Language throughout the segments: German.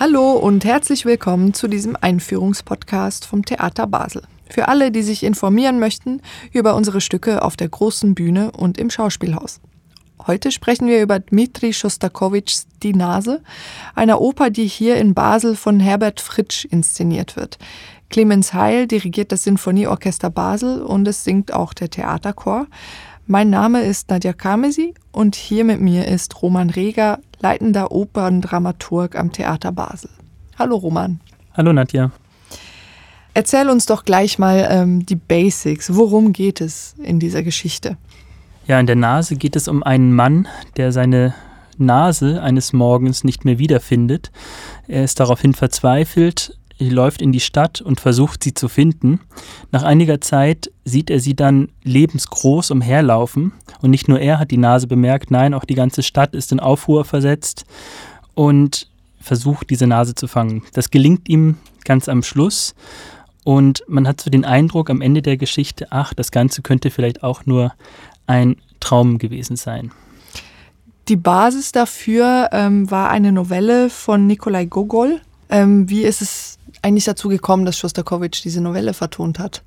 Hallo und herzlich willkommen zu diesem Einführungspodcast vom Theater Basel. Für alle, die sich informieren möchten über unsere Stücke auf der großen Bühne und im Schauspielhaus. Heute sprechen wir über Dmitri Schostakowitschs Die Nase, einer Oper, die hier in Basel von Herbert Fritsch inszeniert wird. Clemens Heil dirigiert das Sinfonieorchester Basel und es singt auch der Theaterchor. Mein Name ist Nadja Kamesi und hier mit mir ist Roman Reger, leitender Operndramaturg am Theater Basel. Hallo Roman. Hallo Nadja. Erzähl uns doch gleich mal ähm, die Basics. Worum geht es in dieser Geschichte? Ja, in der Nase geht es um einen Mann, der seine Nase eines Morgens nicht mehr wiederfindet. Er ist daraufhin verzweifelt, läuft in die Stadt und versucht sie zu finden. Nach einiger Zeit sieht er sie dann lebensgroß umherlaufen und nicht nur er hat die Nase bemerkt, nein, auch die ganze Stadt ist in Aufruhr versetzt und versucht diese Nase zu fangen. Das gelingt ihm ganz am Schluss und man hat so den Eindruck am Ende der Geschichte, ach, das Ganze könnte vielleicht auch nur ein Traum gewesen sein. Die Basis dafür ähm, war eine Novelle von Nikolai Gogol. Ähm, wie ist es eigentlich dazu gekommen, dass Schostakowitsch diese Novelle vertont hat?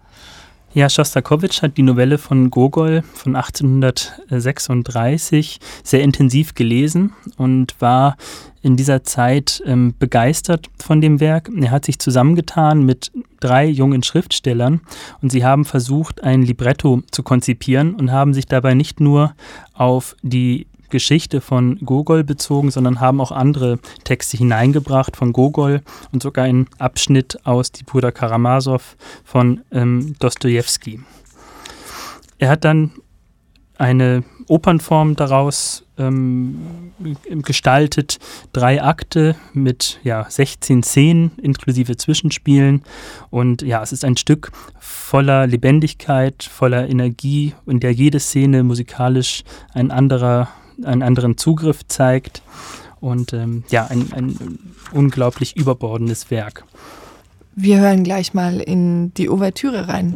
Ja, Schostakowitsch hat die Novelle von Gogol von 1836 sehr intensiv gelesen und war in dieser Zeit ähm, begeistert von dem Werk. Er hat sich zusammengetan mit drei jungen Schriftstellern und sie haben versucht, ein Libretto zu konzipieren und haben sich dabei nicht nur auf die Geschichte von Gogol bezogen, sondern haben auch andere Texte hineingebracht von Gogol und sogar einen Abschnitt aus Die Brüder Karamasow von ähm, Dostoevsky. Er hat dann eine Opernform daraus ähm, gestaltet, drei Akte mit ja, 16 Szenen inklusive Zwischenspielen. Und ja, es ist ein Stück voller Lebendigkeit, voller Energie, in der jede Szene musikalisch ein anderer einen anderen Zugriff zeigt und ähm, ja, ein, ein unglaublich überbordendes Werk. Wir hören gleich mal in die Ouvertüre rein.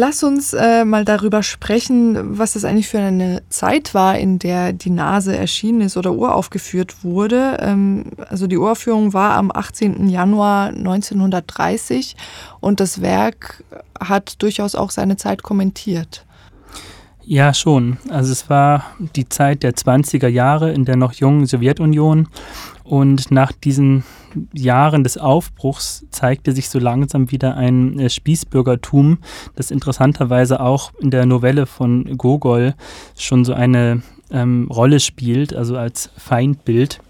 Lass uns äh, mal darüber sprechen, was das eigentlich für eine Zeit war, in der die Nase erschienen ist oder uraufgeführt wurde. Ähm, also die Uraufführung war am 18. Januar 1930 und das Werk hat durchaus auch seine Zeit kommentiert. Ja, schon. Also es war die Zeit der 20er Jahre in der noch jungen Sowjetunion und nach diesen Jahren des Aufbruchs zeigte sich so langsam wieder ein äh, Spießbürgertum, das interessanterweise auch in der Novelle von Gogol schon so eine ähm, Rolle spielt, also als Feindbild.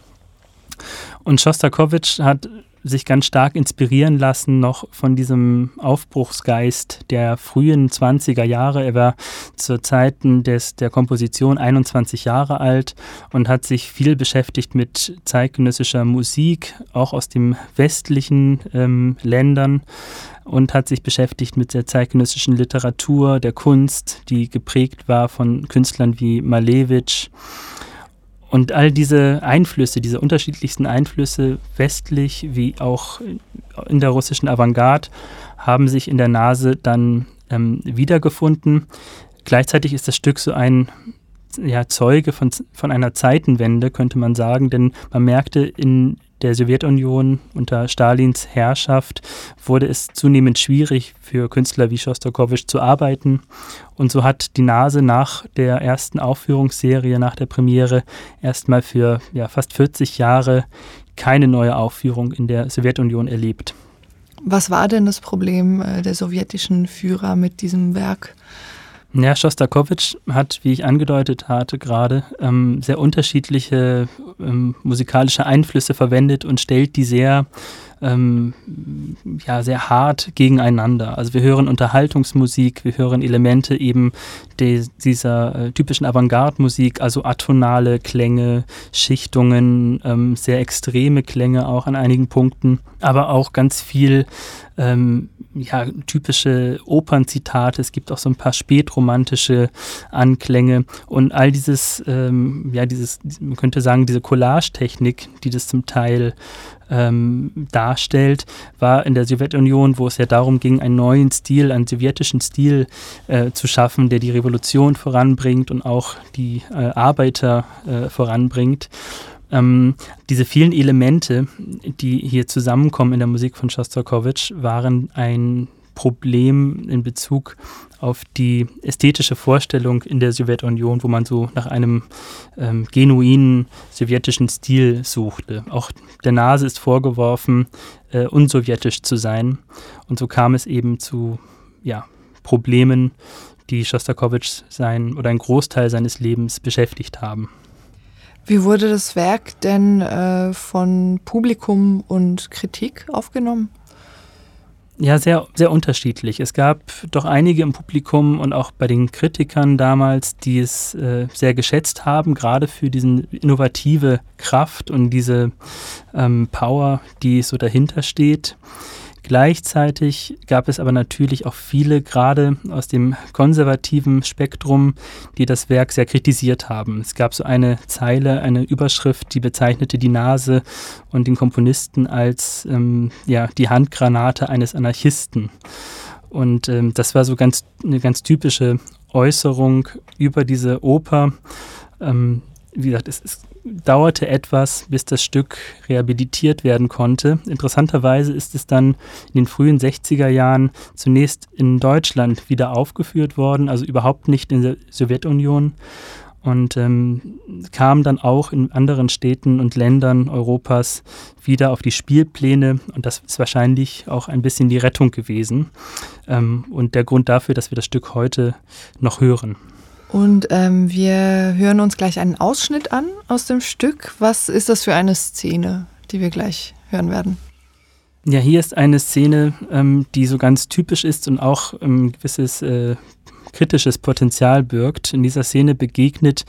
Und Schostakowitsch hat sich ganz stark inspirieren lassen noch von diesem Aufbruchsgeist der frühen 20er Jahre. Er war zu Zeiten des, der Komposition 21 Jahre alt und hat sich viel beschäftigt mit zeitgenössischer Musik, auch aus den westlichen ähm, Ländern und hat sich beschäftigt mit der zeitgenössischen Literatur, der Kunst, die geprägt war von Künstlern wie Malevich und all diese Einflüsse, diese unterschiedlichsten Einflüsse, westlich wie auch in der russischen Avantgarde, haben sich in der Nase dann ähm, wiedergefunden. Gleichzeitig ist das Stück so ein ja, Zeuge von, von einer Zeitenwende, könnte man sagen, denn man merkte in der Sowjetunion unter Stalins Herrschaft wurde es zunehmend schwierig für Künstler wie Schostakowitsch zu arbeiten. Und so hat die Nase nach der ersten Aufführungsserie, nach der Premiere, erstmal für ja, fast 40 Jahre keine neue Aufführung in der Sowjetunion erlebt. Was war denn das Problem äh, der sowjetischen Führer mit diesem Werk? Ja, Schostakowitsch hat, wie ich angedeutet hatte gerade, ähm, sehr unterschiedliche ähm, musikalische Einflüsse verwendet und stellt die sehr ähm, ja, sehr hart gegeneinander. Also wir hören Unterhaltungsmusik, wir hören Elemente eben dieser äh, typischen Avantgarde-Musik, also atonale Klänge, Schichtungen, ähm, sehr extreme Klänge auch an einigen Punkten, aber auch ganz viel ähm, ja, typische Opernzitate, es gibt auch so ein paar spätromantische Anklänge und all dieses, ähm, ja, dieses, man könnte sagen, diese Collage-Technik, die das zum Teil ähm, darstellt, war in der Sowjetunion, wo es ja darum ging, einen neuen Stil, einen sowjetischen Stil äh, zu schaffen, der die Revolution voranbringt und auch die äh, Arbeiter äh, voranbringt. Ähm, diese vielen Elemente, die hier zusammenkommen in der Musik von Schostakowitsch, waren ein Problem in Bezug auf die ästhetische Vorstellung in der Sowjetunion, wo man so nach einem ähm, genuinen sowjetischen Stil suchte. Auch der Nase ist vorgeworfen, äh, unsowjetisch zu sein. Und so kam es eben zu ja, Problemen, die Schostakowitsch sein oder einen Großteil seines Lebens beschäftigt haben. Wie wurde das Werk denn äh, von Publikum und Kritik aufgenommen? Ja, sehr, sehr unterschiedlich. Es gab doch einige im Publikum und auch bei den Kritikern damals, die es äh, sehr geschätzt haben, gerade für diese innovative Kraft und diese ähm, Power, die so dahinter steht. Gleichzeitig gab es aber natürlich auch viele, gerade aus dem konservativen Spektrum, die das Werk sehr kritisiert haben. Es gab so eine Zeile, eine Überschrift, die bezeichnete die Nase und den Komponisten als ähm, ja, die Handgranate eines Anarchisten. Und ähm, das war so ganz eine ganz typische Äußerung über diese Oper. Ähm, wie gesagt, es, es dauerte etwas, bis das Stück rehabilitiert werden konnte. Interessanterweise ist es dann in den frühen 60er Jahren zunächst in Deutschland wieder aufgeführt worden, also überhaupt nicht in der Sowjetunion und ähm, kam dann auch in anderen Städten und Ländern Europas wieder auf die Spielpläne und das ist wahrscheinlich auch ein bisschen die Rettung gewesen ähm, und der Grund dafür, dass wir das Stück heute noch hören. Und ähm, wir hören uns gleich einen Ausschnitt an aus dem Stück. Was ist das für eine Szene, die wir gleich hören werden? Ja, hier ist eine Szene, ähm, die so ganz typisch ist und auch ein gewisses äh, kritisches Potenzial birgt. In dieser Szene begegnet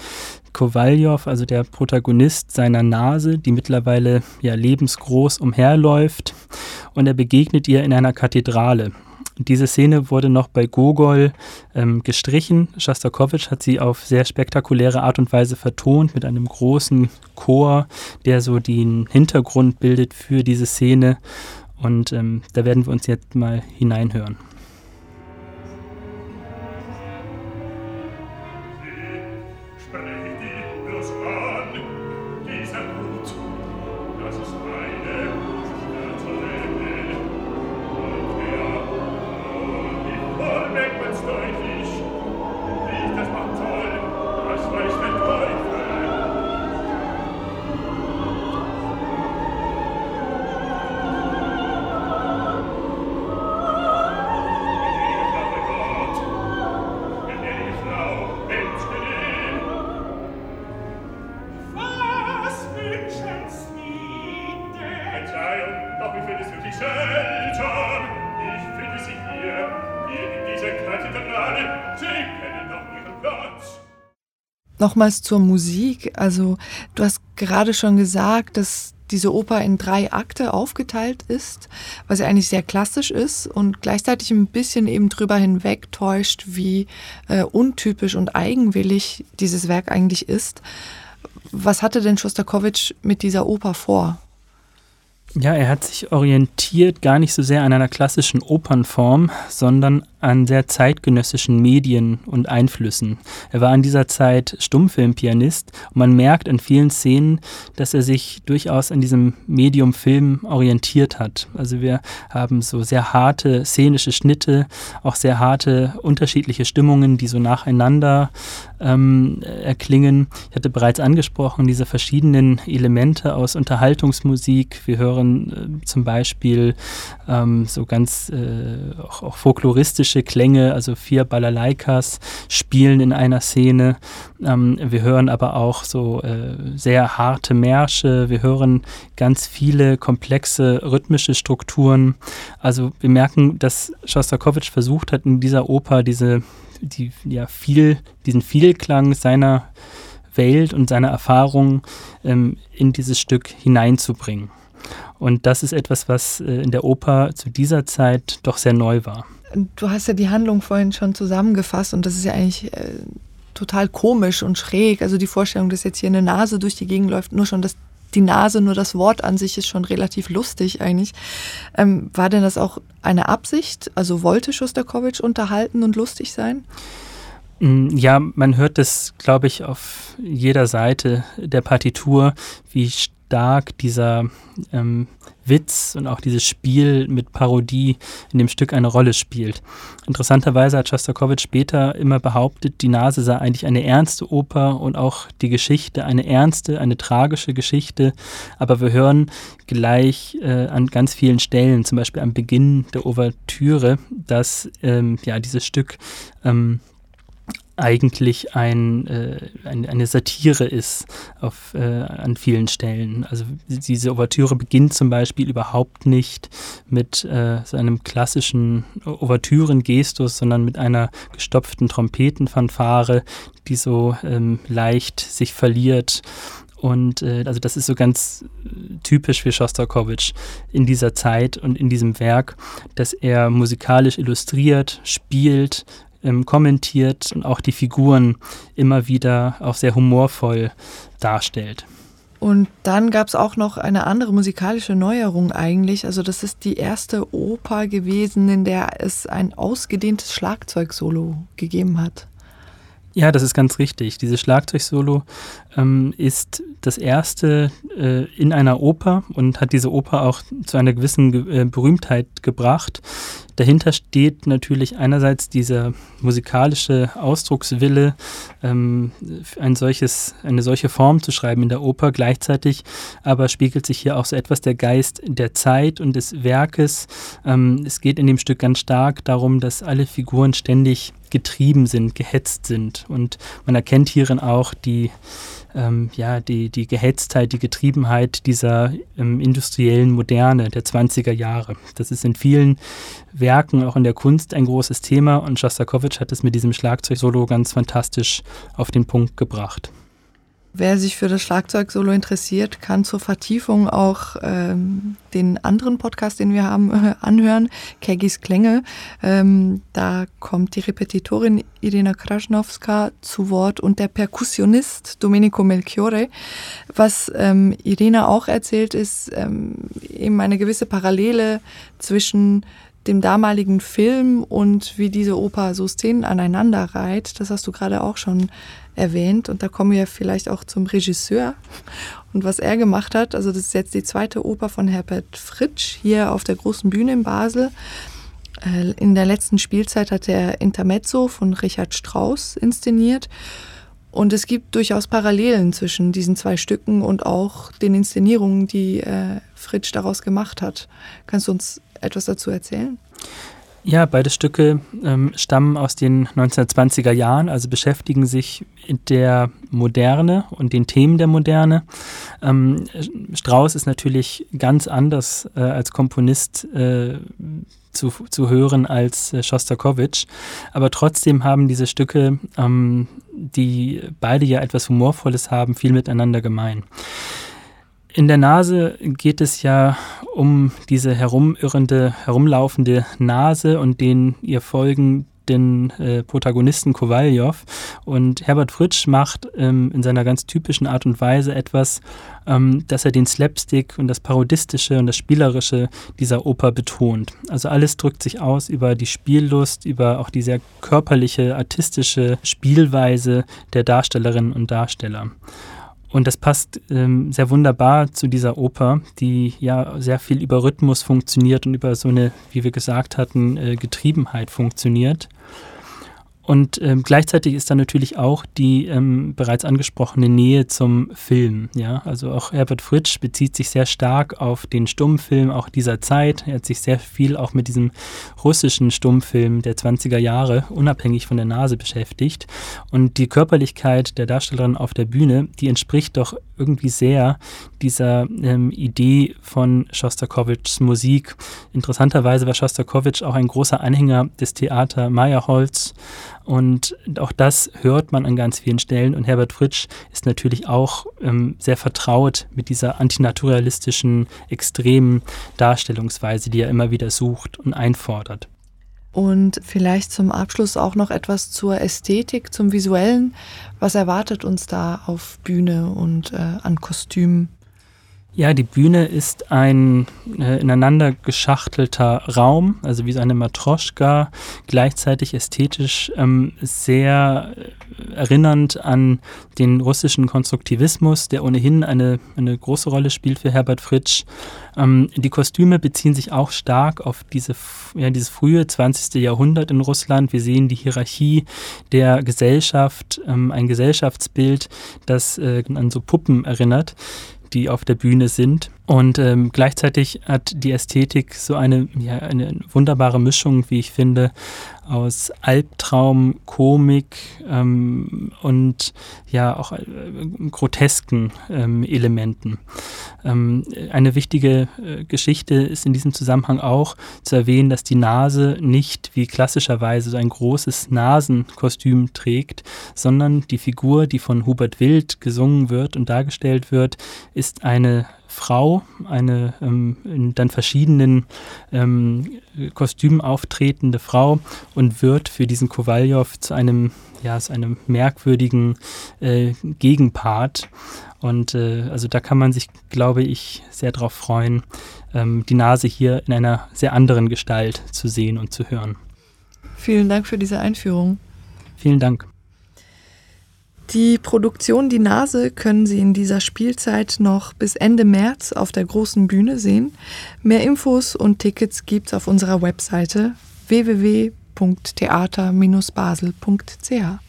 Kowaljow, also der Protagonist, seiner Nase, die mittlerweile ja lebensgroß umherläuft, und er begegnet ihr in einer Kathedrale. Diese Szene wurde noch bei Gogol ähm, gestrichen. Schostakowitsch hat sie auf sehr spektakuläre Art und Weise vertont mit einem großen Chor, der so den Hintergrund bildet für diese Szene. Und ähm, da werden wir uns jetzt mal hineinhören. Nochmals zur Musik. Also du hast gerade schon gesagt, dass diese Oper in drei Akte aufgeteilt ist, was ja eigentlich sehr klassisch ist und gleichzeitig ein bisschen eben drüber hinweg täuscht, wie äh, untypisch und eigenwillig dieses Werk eigentlich ist. Was hatte denn Schostakowitsch mit dieser Oper vor? Ja, er hat sich orientiert gar nicht so sehr an einer klassischen Opernform, sondern an sehr zeitgenössischen Medien und Einflüssen. Er war in dieser Zeit Stummfilmpianist und man merkt in vielen Szenen, dass er sich durchaus an diesem Medium Film orientiert hat. Also wir haben so sehr harte szenische Schnitte, auch sehr harte unterschiedliche Stimmungen, die so nacheinander ähm, erklingen. Ich hatte bereits angesprochen, diese verschiedenen Elemente aus Unterhaltungsmusik. Wir hören äh, zum Beispiel ähm, so ganz äh, auch, auch folkloristische epische Klänge, also vier Balalaikas spielen in einer Szene. Ähm, wir hören aber auch so äh, sehr harte Märsche, wir hören ganz viele komplexe rhythmische Strukturen. Also wir merken, dass Schostakowitsch versucht hat, in dieser Oper diese, die, ja, viel, diesen Vielklang seiner Welt und seiner Erfahrung ähm, in dieses Stück hineinzubringen. Und das ist etwas, was äh, in der Oper zu dieser Zeit doch sehr neu war. Du hast ja die Handlung vorhin schon zusammengefasst und das ist ja eigentlich äh, total komisch und schräg. Also die Vorstellung, dass jetzt hier eine Nase durch die Gegend läuft, nur schon das, die Nase, nur das Wort an sich ist schon relativ lustig eigentlich. Ähm, war denn das auch eine Absicht? Also wollte Schostakowitsch unterhalten und lustig sein? Mm, ja, man hört das, glaube ich, auf jeder Seite der Partitur, wie stark dieser ähm, Witz und auch dieses Spiel mit Parodie in dem Stück eine Rolle spielt. Interessanterweise hat Schostakowitsch später immer behauptet, die Nase sei eigentlich eine ernste Oper und auch die Geschichte eine ernste, eine tragische Geschichte. Aber wir hören gleich äh, an ganz vielen Stellen, zum Beispiel am Beginn der Ouvertüre, dass ähm, ja dieses Stück ähm, eigentlich ein, äh, ein, eine Satire ist auf, äh, an vielen Stellen. Also diese Ouvertüre beginnt zum Beispiel überhaupt nicht mit äh, so einem klassischen Ouvertürengestus, sondern mit einer gestopften Trompetenfanfare, die so ähm, leicht sich verliert. Und äh, also das ist so ganz typisch für Schostakowitsch in dieser Zeit und in diesem Werk, dass er musikalisch illustriert, spielt, ähm, kommentiert und auch die Figuren immer wieder auch sehr humorvoll darstellt. Und dann gab es auch noch eine andere musikalische Neuerung eigentlich. Also das ist die erste Oper gewesen, in der es ein ausgedehntes Schlagzeugsolo gegeben hat. Ja, das ist ganz richtig. Dieses Schlagzeugsolo ähm, ist das erste äh, in einer Oper und hat diese Oper auch zu einer gewissen Ge äh, Berühmtheit gebracht. Dahinter steht natürlich einerseits dieser musikalische Ausdruckswille, ähm, ein solches, eine solche Form zu schreiben in der Oper. Gleichzeitig aber spiegelt sich hier auch so etwas der Geist der Zeit und des Werkes. Ähm, es geht in dem Stück ganz stark darum, dass alle Figuren ständig getrieben sind, gehetzt sind. Und man erkennt hierin auch die ähm, ja, die, die Gehetztheit, die Getriebenheit dieser ähm, industriellen Moderne der 20er Jahre. Das ist in vielen Werken, auch in der Kunst, ein großes Thema und Schostakowitsch hat es mit diesem Schlagzeug-Solo ganz fantastisch auf den Punkt gebracht. Wer sich für das Schlagzeug-Solo interessiert, kann zur Vertiefung auch ähm, den anderen Podcast, den wir haben, äh, anhören, Kegis Klänge. Ähm, da kommt die Repetitorin Irina Krasnowska zu Wort und der Perkussionist Domenico Melchiore. Was ähm, Irina auch erzählt, ist ähm, eben eine gewisse Parallele zwischen dem damaligen Film und wie diese Oper so Szenen aneinander reiht. Das hast du gerade auch schon erwähnt. Und da kommen wir vielleicht auch zum Regisseur und was er gemacht hat. Also das ist jetzt die zweite Oper von Herbert Fritsch hier auf der großen Bühne in Basel. Äh, in der letzten Spielzeit hat er Intermezzo von Richard Strauss inszeniert. Und es gibt durchaus Parallelen zwischen diesen zwei Stücken und auch den Inszenierungen, die äh, Fritsch daraus gemacht hat. Kannst du uns etwas dazu erzählen? Ja, beide Stücke ähm, stammen aus den 1920er Jahren, also beschäftigen sich mit der Moderne und den Themen der Moderne. Ähm, Strauss ist natürlich ganz anders äh, als Komponist äh, zu, zu hören als äh, Schostakowitsch, aber trotzdem haben diese Stücke, ähm, die beide ja etwas Humorvolles haben, viel miteinander gemein. In der Nase geht es ja um diese herumirrende, herumlaufende Nase und den ihr folgenden äh, Protagonisten Kowaljow. Und Herbert Fritsch macht ähm, in seiner ganz typischen Art und Weise etwas, ähm, dass er den Slapstick und das Parodistische und das Spielerische dieser Oper betont. Also alles drückt sich aus über die Spiellust, über auch die sehr körperliche, artistische Spielweise der Darstellerinnen und Darsteller. Und das passt ähm, sehr wunderbar zu dieser Oper, die ja sehr viel über Rhythmus funktioniert und über so eine, wie wir gesagt hatten, äh, Getriebenheit funktioniert. Und ähm, gleichzeitig ist da natürlich auch die ähm, bereits angesprochene Nähe zum Film. Ja? Also auch Herbert Fritsch bezieht sich sehr stark auf den Stummfilm auch dieser Zeit. Er hat sich sehr viel auch mit diesem russischen Stummfilm der 20er Jahre unabhängig von der Nase beschäftigt. Und die Körperlichkeit der Darstellerin auf der Bühne, die entspricht doch irgendwie sehr dieser ähm, Idee von Schostakowitschs Musik. Interessanterweise war Schostakowitsch auch ein großer Anhänger des Theater Meyerholz und auch das hört man an ganz vielen Stellen. Und Herbert Fritsch ist natürlich auch ähm, sehr vertraut mit dieser antinaturalistischen, extremen Darstellungsweise, die er immer wieder sucht und einfordert. Und vielleicht zum Abschluss auch noch etwas zur Ästhetik, zum Visuellen. Was erwartet uns da auf Bühne und äh, an Kostümen? Ja, die Bühne ist ein äh, ineinander geschachtelter Raum, also wie so eine Matroschka, gleichzeitig ästhetisch ähm, sehr äh, erinnernd an den russischen Konstruktivismus, der ohnehin eine, eine große Rolle spielt für Herbert Fritsch. Ähm, die Kostüme beziehen sich auch stark auf diese, ja, dieses frühe 20. Jahrhundert in Russland. Wir sehen die Hierarchie der Gesellschaft, ähm, ein Gesellschaftsbild, das äh, an so Puppen erinnert die auf der Bühne sind. Und ähm, gleichzeitig hat die Ästhetik so eine, ja, eine wunderbare Mischung, wie ich finde, aus Albtraum, Komik ähm, und ja auch äh, grotesken ähm, Elementen. Ähm, eine wichtige äh, Geschichte ist in diesem Zusammenhang auch zu erwähnen, dass die Nase nicht wie klassischerweise so ein großes Nasenkostüm trägt, sondern die Figur, die von Hubert Wild gesungen wird und dargestellt wird, ist eine Frau, eine ähm, in dann verschiedenen ähm, Kostümen auftretende Frau und wird für diesen Kowaljow zu einem, ja, zu einem merkwürdigen äh, Gegenpart. Und äh, also da kann man sich, glaube ich, sehr darauf freuen, ähm, die Nase hier in einer sehr anderen Gestalt zu sehen und zu hören. Vielen Dank für diese Einführung. Vielen Dank. Die Produktion Die Nase können Sie in dieser Spielzeit noch bis Ende März auf der großen Bühne sehen. Mehr Infos und Tickets gibt's auf unserer Webseite www.theater-basel.ch.